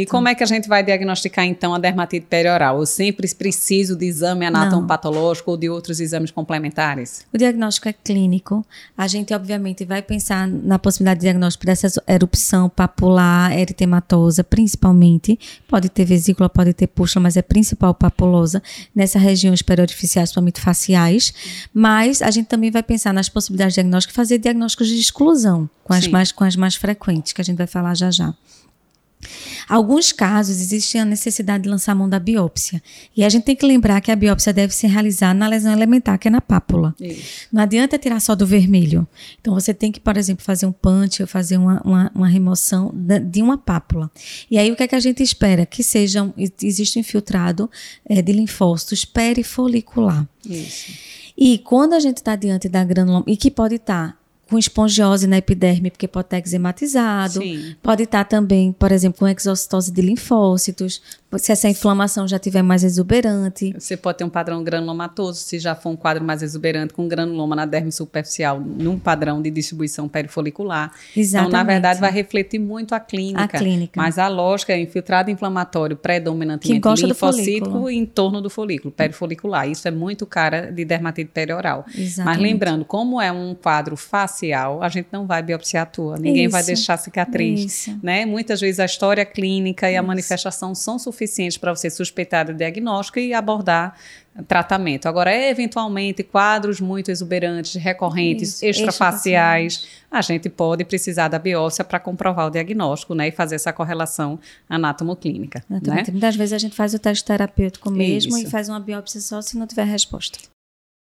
E como é que a gente vai diagnosticar então a dermatite perioral? Eu sempre preciso de exame anatomopatológico ou de outros exames complementares? O diagnóstico é clínico. A gente, obviamente, vai pensar na possibilidade de diagnóstico dessa erupção papular, eritematosa, principalmente. Pode ter vesícula, pode ter pústula, mas é principal papulosa nessa região periodificiais, principalmente faciais. Mas a gente também vai pensar nas possibilidades de diagnóstico e fazer diagnósticos de exclusão, com as, mais, com as mais frequentes, que a gente vai falar já já. Alguns casos existe a necessidade de lançar a mão da biópsia. E a gente tem que lembrar que a biópsia deve ser realizada na lesão elementar, que é na pápula. Isso. Não adianta tirar só do vermelho. Então você tem que, por exemplo, fazer um punch ou fazer uma, uma, uma remoção de uma pápula. E aí o que é que a gente espera? Que sejam, existe um infiltrado é, de linfócitos perifolicular. Isso. E quando a gente está diante da granuloma, e que pode estar tá com espongiose na epiderme, porque pode estar eczematizado. Sim. Pode estar também, por exemplo, com exocitose de linfócitos, se essa inflamação já tiver mais exuberante. Você pode ter um padrão granulomatoso, se já for um quadro mais exuberante, com granuloma na derme superficial, num padrão de distribuição perifolicular. Exatamente. Então, na verdade, vai refletir muito a clínica. A clínica. Mas a lógica é infiltrado inflamatório predominantemente linfocítico em torno do folículo, perifolicular. Isso é muito cara de dermatite perioral. Exatamente. Mas lembrando, como é um quadro facial, a gente não vai biopsiar a tua. Ninguém Isso. vai deixar cicatriz. Isso. Né? Muitas vezes a história clínica e Isso. a manifestação são suficientes suficientes para você suspeitar do diagnóstico e abordar tratamento. Agora, eventualmente, quadros muito exuberantes, recorrentes, Isso, extrafaciais, a gente pode precisar da biópsia para comprovar o diagnóstico, né, e fazer essa correlação anatomoclínica. Né? Muitas vezes a gente faz o teste terapêutico mesmo Isso. e faz uma biópsia só se não tiver resposta.